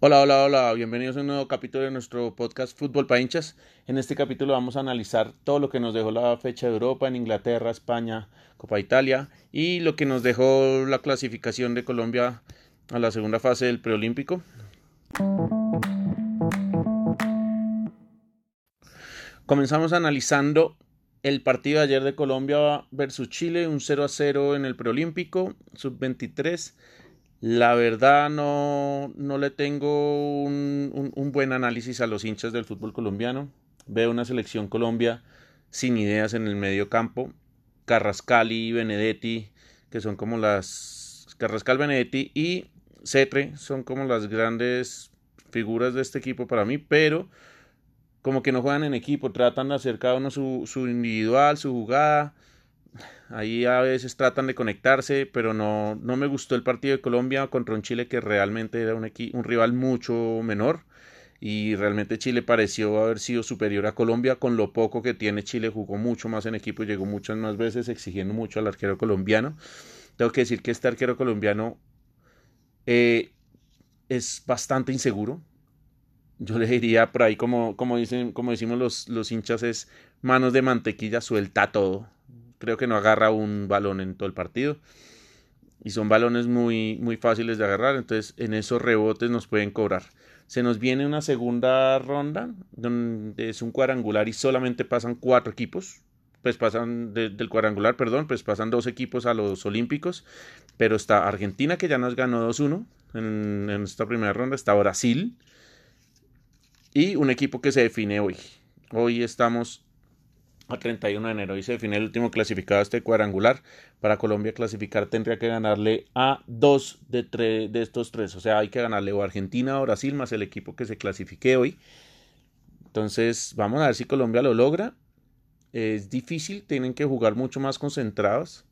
Hola, hola, hola, bienvenidos a un nuevo capítulo de nuestro podcast Fútbol para hinchas. En este capítulo vamos a analizar todo lo que nos dejó la fecha de Europa en Inglaterra, España, Copa Italia y lo que nos dejó la clasificación de Colombia a la segunda fase del preolímpico. Comenzamos analizando el partido de ayer de Colombia versus Chile, un 0 a 0 en el preolímpico, sub-23. La verdad no, no le tengo un, un, buen análisis a los hinchas del fútbol colombiano. Veo una selección Colombia sin ideas en el medio campo. Carrascal y Benedetti, que son como las... Carrascal, Benedetti y Cetre son como las grandes figuras de este equipo para mí, pero como que no juegan en equipo, tratan de hacer cada uno su, individual, su jugada Ahí a veces tratan de conectarse, pero no, no me gustó el partido de Colombia contra un Chile que realmente era un, un rival mucho menor. Y realmente Chile pareció haber sido superior a Colombia. Con lo poco que tiene Chile, jugó mucho más en equipo y llegó muchas más veces, exigiendo mucho al arquero colombiano. Tengo que decir que este arquero colombiano eh, es bastante inseguro. Yo le diría por ahí, como, como, dicen, como decimos los, los hinchas, es manos de mantequilla, suelta todo creo que no agarra un balón en todo el partido. Y son balones muy, muy fáciles de agarrar, entonces en esos rebotes nos pueden cobrar. Se nos viene una segunda ronda, donde es un cuadrangular y solamente pasan cuatro equipos. Pues pasan del cuadrangular, perdón, pues pasan dos equipos a los Olímpicos. Pero está Argentina, que ya nos ganó 2-1 en, en esta primera ronda. Está Brasil. Y un equipo que se define hoy. Hoy estamos a 31 de enero y se define el último clasificado a este cuadrangular. Para Colombia clasificar tendría que ganarle a dos de, de estos tres. O sea, hay que ganarle o Argentina o Brasil más el equipo que se clasifique hoy. Entonces, vamos a ver si Colombia lo logra. Es difícil, tienen que jugar mucho más concentrados,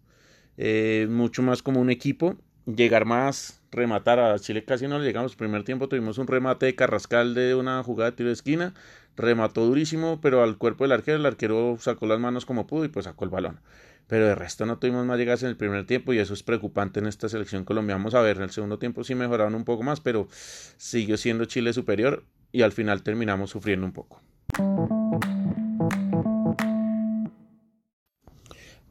eh, mucho más como un equipo, llegar más, rematar. A Chile casi no le llegamos. Primer tiempo tuvimos un remate de Carrascal de una jugada de tiro de esquina remató durísimo, pero al cuerpo del arquero, el arquero sacó las manos como pudo y pues sacó el balón. Pero de resto no tuvimos más llegadas en el primer tiempo y eso es preocupante en esta selección colombiana. Vamos a ver, en el segundo tiempo sí mejoraron un poco más, pero siguió siendo Chile superior y al final terminamos sufriendo un poco.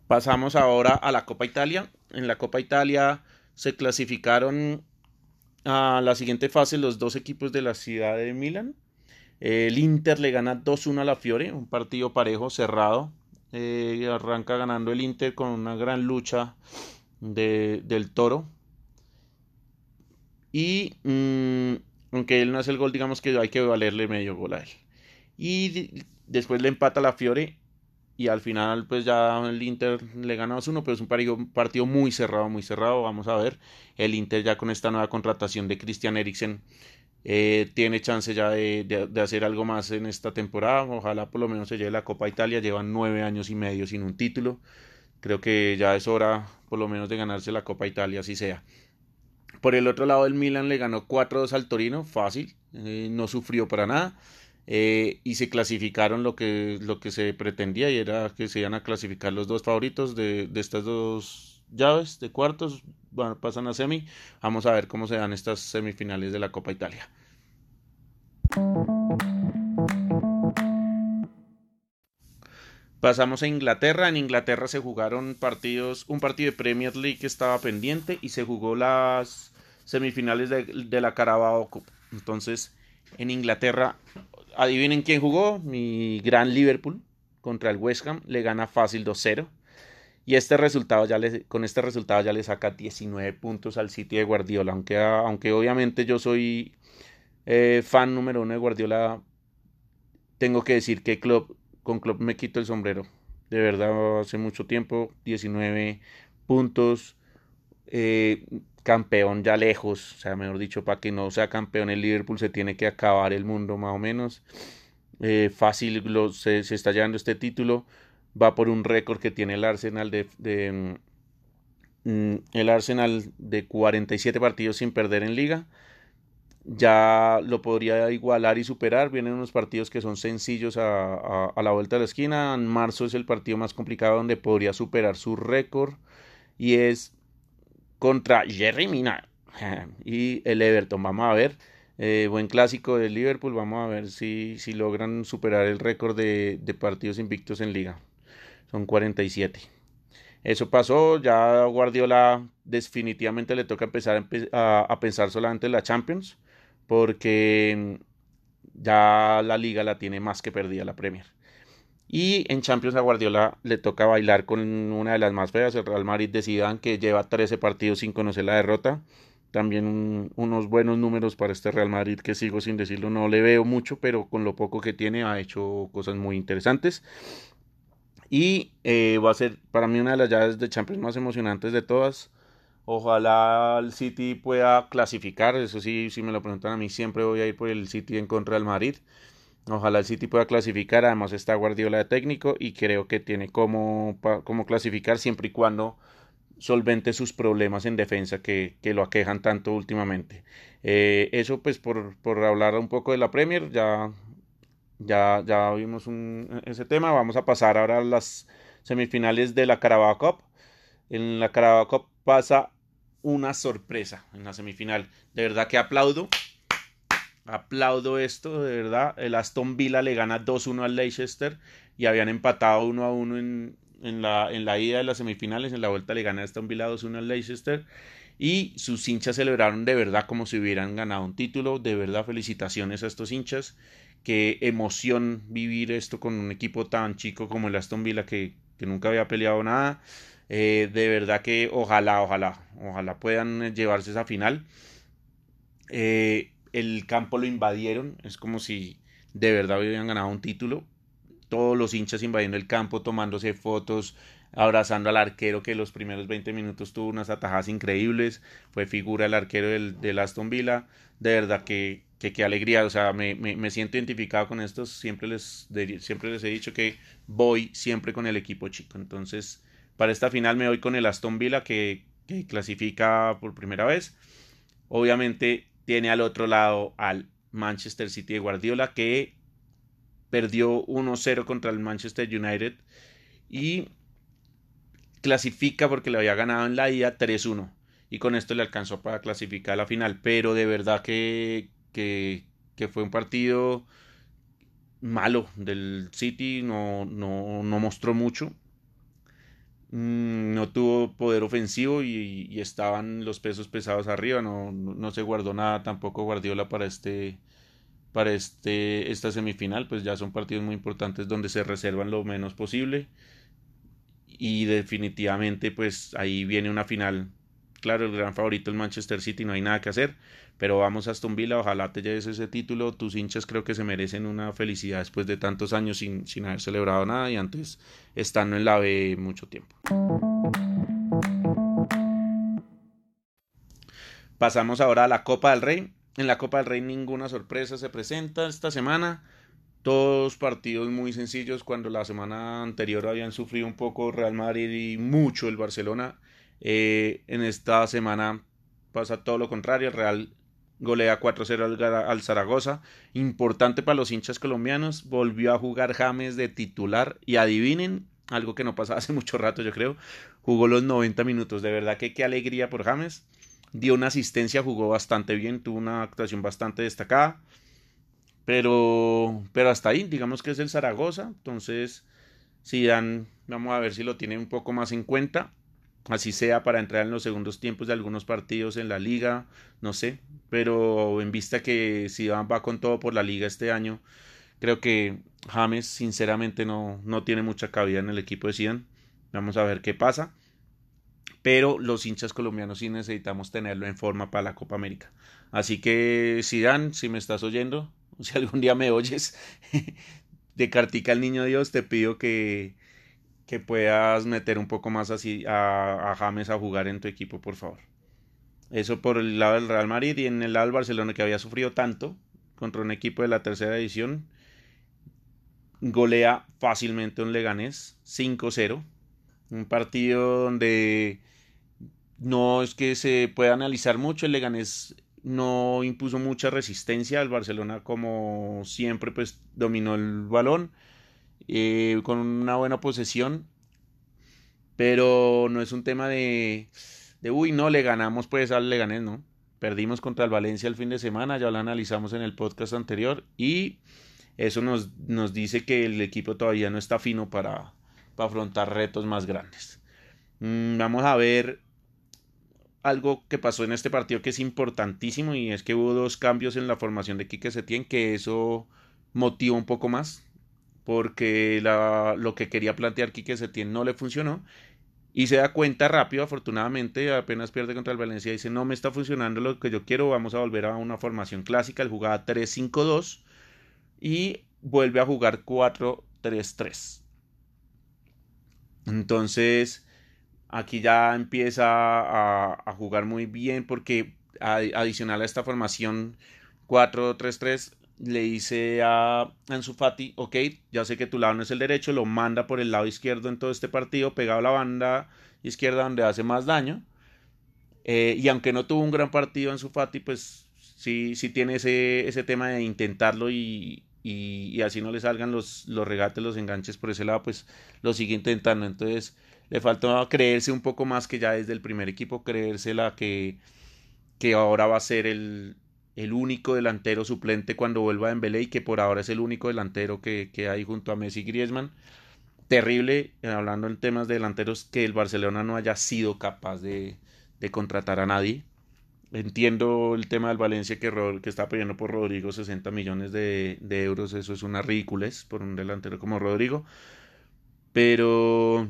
Pasamos ahora a la Copa Italia. En la Copa Italia se clasificaron a la siguiente fase los dos equipos de la ciudad de Milán. El Inter le gana 2-1 a la Fiore, un partido parejo, cerrado. Eh, arranca ganando el Inter con una gran lucha de, del Toro. Y mm, aunque él no hace el gol, digamos que hay que valerle medio gol a él. Y después le empata la Fiore. Y al final, pues ya el Inter le gana 2-1, pero es un partido, partido muy cerrado, muy cerrado. Vamos a ver. El Inter ya con esta nueva contratación de Christian Eriksen eh, tiene chance ya de, hacer algo más en esta temporada. Ojalá por lo menos se lleve la Copa Italia. Llevan nueve años y medio sin un título. Creo que ya es hora por lo menos de ganarse la Copa Italia, así sea. Por el otro lado, el Milan le ganó 4-2 al Torino, fácil, eh, no sufrió para nada. Eh, y se clasificaron lo que, lo que se pretendía y era que se iban a clasificar los dos favoritos de, de estas dos llaves de cuartos pasan a semi. Vamos a ver cómo se dan estas semifinales de la Copa Italia. Pasamos a Inglaterra. En Inglaterra se jugaron partidos, un partido de Premier League que estaba pendiente y se jugó las semifinales de, de la Carabao Cup. Entonces, en Inglaterra, adivinen quién jugó. Mi gran Liverpool contra el West Ham le gana fácil 2-0. Y este resultado ya le, con este resultado ya le saca 19 puntos al City de Guardiola. Aunque, aunque obviamente yo soy eh, fan número uno de Guardiola, tengo que decir que Klopp, con Klopp me quito el sombrero. De verdad, hace mucho tiempo, 19 puntos, eh, campeón ya lejos. O sea, mejor dicho, para que no sea campeón el Liverpool se tiene que acabar el mundo más o menos. Eh, fácil se, se está llevando este título va por un récord que tiene el Arsenal de, mm, el Arsenal de 47 partidos sin perder en liga ya lo podría igualar y superar. Vienen unos partidos que son sencillos a, a, la vuelta de la esquina. En marzo es el partido más complicado donde podría superar su récord y es contra Jerry Mina y el Everton. Vamos a ver. Eh, buen clásico de Liverpool. Vamos a ver si, si logran superar el récord de, de partidos invictos en liga. Son 47. Eso pasó, ya Guardiola definitivamente le toca empezar a, a, pensar solamente en la Champions porque ya la liga la tiene más que perdida la Premier. Y en Champions a Guardiola le toca bailar con una de las más feas, el Real Madrid de Zidane, que lleva 13 partidos sin conocer la derrota. También unos buenos números para este Real Madrid que sigo sin decirlo, no le veo mucho, pero con lo poco que tiene ha hecho cosas muy interesantes. Y eh, va a ser para mí una de las llaves de Champions más emocionantes de todas. Ojalá el City pueda clasificar, eso sí, si me lo preguntan a mí, siempre voy a ir por el City en contra del Madrid. Ojalá el City pueda clasificar, además está Guardiola de técnico y creo que tiene como, como clasificar siempre y cuando solvente sus problemas en defensa que, que lo aquejan tanto últimamente. Eh, eso pues por, por, hablar un poco de la Premier, ya, ya, ya vimos un, ese tema, vamos a pasar ahora a las semifinales de la Carabao Cup. En la Carabao Cup pasa una sorpresa en la semifinal. De verdad que aplaudo. Aplaudo esto, de verdad. El Aston Villa le gana 2-1 al Leicester y habían empatado 1-1 en, en, la, en la ida de las semifinales. En la vuelta le gana Aston Villa 2-1 al Leicester. Y sus hinchas celebraron de verdad como si hubieran ganado un título. De verdad, felicitaciones a estos hinchas. Qué emoción vivir esto con un equipo tan chico como el Aston Villa que, que nunca había peleado nada. Eh, de verdad que ojalá, ojalá, ojalá puedan llevarse esa final. Eh, el campo lo invadieron, es como si de verdad hubieran ganado un título. Todos los hinchas invadiendo el campo, tomándose fotos, abrazando al arquero que los primeros 20 minutos tuvo unas atajadas increíbles, fue figura el arquero del, Aston Villa, de verdad que, que qué alegría, o sea, me, me, siento identificado con estos, siempre les, siempre les he dicho que voy siempre con el equipo chico, entonces para esta final me voy con el Aston Villa que, clasifica por primera vez. Obviamente tiene al otro lado al Manchester City de Guardiola que perdió 1-0 contra el Manchester United y clasifica porque le había ganado en la ida 3-1 y con esto le alcanzó para clasificar a la final. Pero de verdad que, que, fue un partido malo del City no, no, no mostró mucho no tuvo poder ofensivo y, estaban los pesos pesados arriba, no, no, se guardó nada tampoco Guardiola para este para este esta semifinal, pues ya son partidos muy importantes donde se reservan lo menos posible y definitivamente pues ahí viene una final claro, el gran favorito el Manchester City, no hay nada que hacer, pero vamos a Aston Villa, ojalá te lleves ese título, tus hinchas creo que se merecen una felicidad después de tantos años sin, sin haber celebrado nada y antes estando en la B mucho tiempo. Pasamos ahora a la Copa del Rey. En la Copa del Rey ninguna sorpresa se presenta esta semana. Todos partidos muy sencillos cuando la semana anterior habían sufrido un poco Real Madrid y mucho el Barcelona. Eh, en esta semana pasa todo lo contrario. El Real golea 4-0 al, Zaragoza. Importante para los hinchas colombianos. Volvió a jugar James de titular. Y adivinen, algo que no pasaba hace mucho rato, yo creo. Jugó los 90 minutos. De verdad que qué alegría por James. Dio una asistencia, jugó bastante bien. Tuvo una actuación bastante destacada. Pero, pero hasta ahí, digamos que es el Zaragoza. Entonces, si dan, vamos a ver si lo tiene un poco más en cuenta así sea para entrar en los segundos tiempos de algunos partidos en la liga, no sé, pero en vista que si va con todo por la liga este año, creo que James sinceramente no, no tiene mucha cabida en el equipo de Zidane. Vamos a ver qué pasa. Pero los hinchas colombianos sí necesitamos tenerlo en forma para la Copa América. Así que Zidane, si me estás oyendo, si algún día me oyes, de Cartica al Niño Dios, te pido que, que puedas meter un poco más así a, James a jugar en tu equipo, por favor. Eso por el lado del Real Madrid y en el lado del Barcelona que había sufrido tanto contra un equipo de la tercera edición. Golea fácilmente un Leganés 5-0. Un partido donde no es que se pueda analizar mucho. El Leganés no impuso mucha resistencia. El Barcelona, como siempre, pues dominó el balón eh, con una buena posesión. Pero no es un tema de, de, uy, no, le ganamos pues al Leganés, ¿no? Perdimos contra el Valencia el fin de semana, ya lo analizamos en el podcast anterior y eso nos, nos dice que el equipo todavía no está fino para, para afrontar retos más grandes. Mm, vamos a ver algo que pasó en este partido que es importantísimo y es que hubo dos cambios en la formación de Quique Setién que eso motiva un poco más porque lo que quería plantear Quique Setién no le funcionó y se da cuenta rápido, afortunadamente, apenas pierde contra el Valencia, dice no me está funcionando lo que yo quiero, vamos a volver a una formación clásica, él jugaba 3-5-2 y vuelve a jugar 4-3-3. Entonces, aquí ya empieza a, jugar muy bien porque adicional a esta formación 4-3-3 le dice a Ansu Fati, ok, ya sé que tu lado no es el derecho, lo manda por el lado izquierdo en todo este partido, pegado a la banda izquierda donde hace más daño. Eh, y aunque no tuvo un gran partido Ansu Fati, pues sí, sí tiene ese, ese tema de intentarlo y, y, así no le salgan los, los regates, los enganches por ese lado, pues lo sigue intentando. Entonces le falta creerse un poco más que ya desde el primer equipo, creérsela que, que ahora va a ser el, el único delantero suplente cuando vuelva a Dembélé y que por ahora es el único delantero que, que hay junto a Messi Griezmann. Terrible, eh, hablando en temas de delanteros, que el Barcelona no haya sido capaz de, de contratar a nadie. Entiendo el tema del Valencia que, que está pidiendo por Rodrigo 60 millones de, de, euros. Eso es una ridiculez por un delantero como Rodrigo. Pero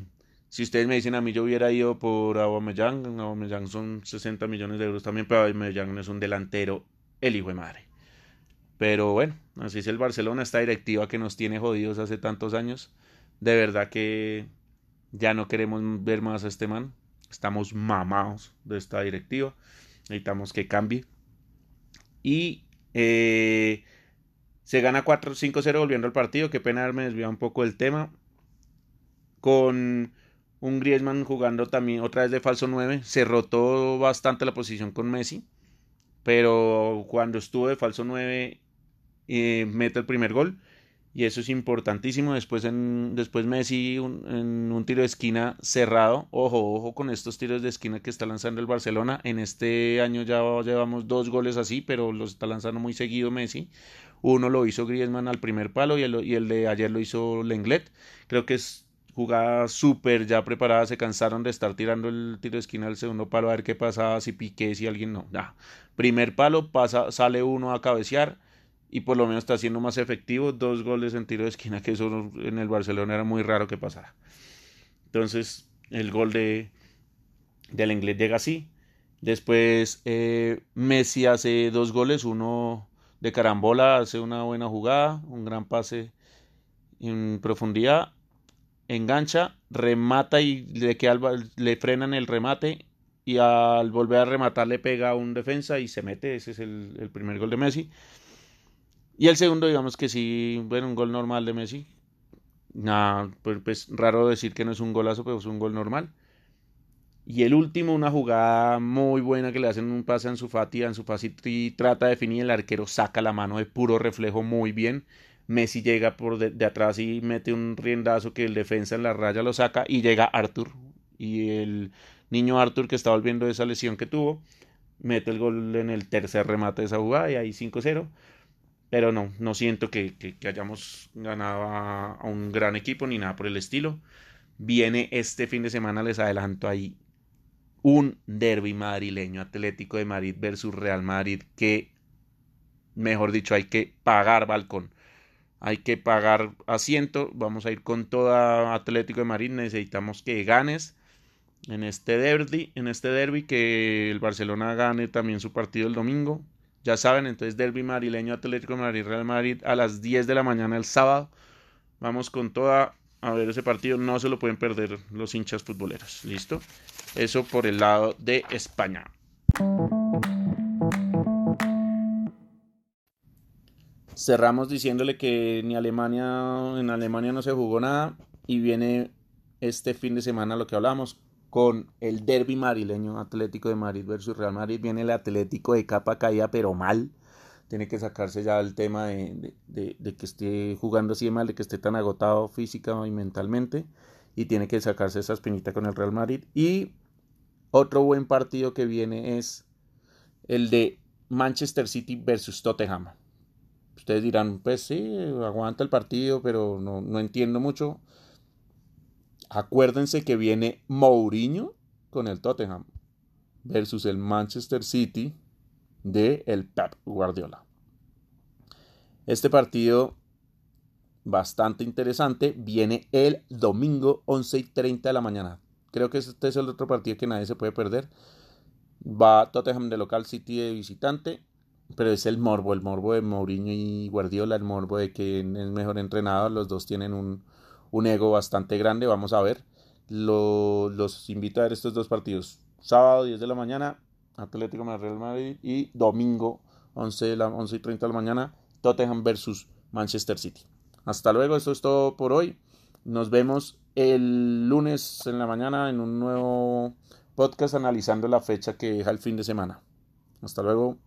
si ustedes me dicen a mí yo hubiera ido por Aubameyang, Aubameyang son 60 millones de euros también, pero Aubameyang no es un delantero, el hijo de madre. Pero bueno, así es el Barcelona, esta directiva que nos tiene jodidos hace tantos años. De verdad que ya no queremos ver más a este man. Estamos mamados de esta directiva necesitamos que cambie. Y eh, se gana 4-5-0 volviendo al partido. Qué pena me desviado un poco del tema. Con un Griezmann jugando también otra vez de falso 9. Se rotó bastante la posición con Messi. Pero cuando estuvo de falso 9 eh, mete el primer gol y eso es importantísimo. Después, en, después Messi en un tiro de esquina cerrado. Ojo, ojo con estos tiros de esquina que está lanzando el Barcelona. En este año ya llevamos dos goles así, pero los está lanzando muy seguido Messi. Uno lo hizo Griezmann al primer palo y el, y el de ayer lo hizo Lenglet. Creo que es jugada súper ya preparada. Se cansaron de estar tirando el tiro de esquina al segundo palo a ver qué pasaba, si piqué, si alguien no. Primer palo, pasa, sale uno a cabecear y por lo menos está siendo más efectivo. Dos goles en tiro de esquina, que eso en el Barcelona era muy raro que pasara. Entonces, el gol de del inglés llega así. Después eh, Messi hace dos goles, uno de carambola, hace una buena jugada, un gran pase en profundidad, engancha, remata y le, queda, le frenan el remate y al volver a rematar le pega a un defensa y se mete, ese es el, primer gol de Messi. Y el segundo, digamos que sí, bueno, un gol normal de Messi. Nada, pues, pues, raro decir que no es un golazo, pero es un gol normal. Y el último, una jugada muy buena que le hacen un pase a Ansu Fati. Ansu Fati trata de definir, el arquero saca la mano de puro reflejo muy bien. Messi llega por de, atrás y mete un riendazo que el defensa en la raya lo saca y llega Arthur. Y el niño Arthur que está volviendo de esa lesión que tuvo, mete el gol en el tercer remate de esa jugada y ahí 5-0. Pero no, no siento que, hayamos ganado a, un gran equipo ni nada por el estilo. Viene este fin de semana, les adelanto ahí, un derby madrileño, Atlético de Madrid versus Real Madrid, que, mejor dicho, hay que pagar balcón. Hay que pagar asiento. Vamos a ir con toda Atlético de Madrid. Necesitamos que ganes en este derby, en este derby, que el Barcelona gane también su partido el domingo. Ya saben, entonces Derby Marileño Atlético de Madrid Real Madrid a las 10 de la mañana el sábado. Vamos con toda a ver ese partido. No se lo pueden perder los hinchas futboleros. ¿Listo? Eso por el lado de España. Cerramos diciéndole que ni Alemania, en Alemania no se jugó nada y viene este fin de semana lo que hablamos. con el derby marileño Atlético de Madrid versus Real Madrid. Viene el Atlético de capa caída, pero mal. Tiene que sacarse ya el tema de, que esté jugando así de mal, de que esté tan agotado física y mentalmente. Y tiene que sacarse esa espinita con el Real Madrid. Y otro buen partido que viene es el de Manchester City versus Tottenham. Ustedes dirán, pues sí, aguanta el partido, pero no, no entiendo mucho. Acuérdense que viene Mourinho con el Tottenham versus el Manchester City de el Pep Guardiola. Este partido bastante interesante viene el domingo 11 y 30 de la mañana. Creo que este es el otro partido que nadie se puede perder. Va Tottenham de local, City de visitante. Pero es el morbo, el morbo de Mourinho y Guardiola, el morbo de que es mejor entrenador. Los dos tienen un, un ego bastante grande. Vamos a ver. los invito a ver estos dos partidos. Sábado 10 de la mañana, Atlético Real Madrid. Y domingo 11, de la, 11 y 30 de la mañana, Tottenham versus Manchester City. Hasta luego, esto es todo por hoy. Nos vemos el lunes en la mañana en un nuevo podcast analizando la fecha que deja el fin de semana. Hasta luego.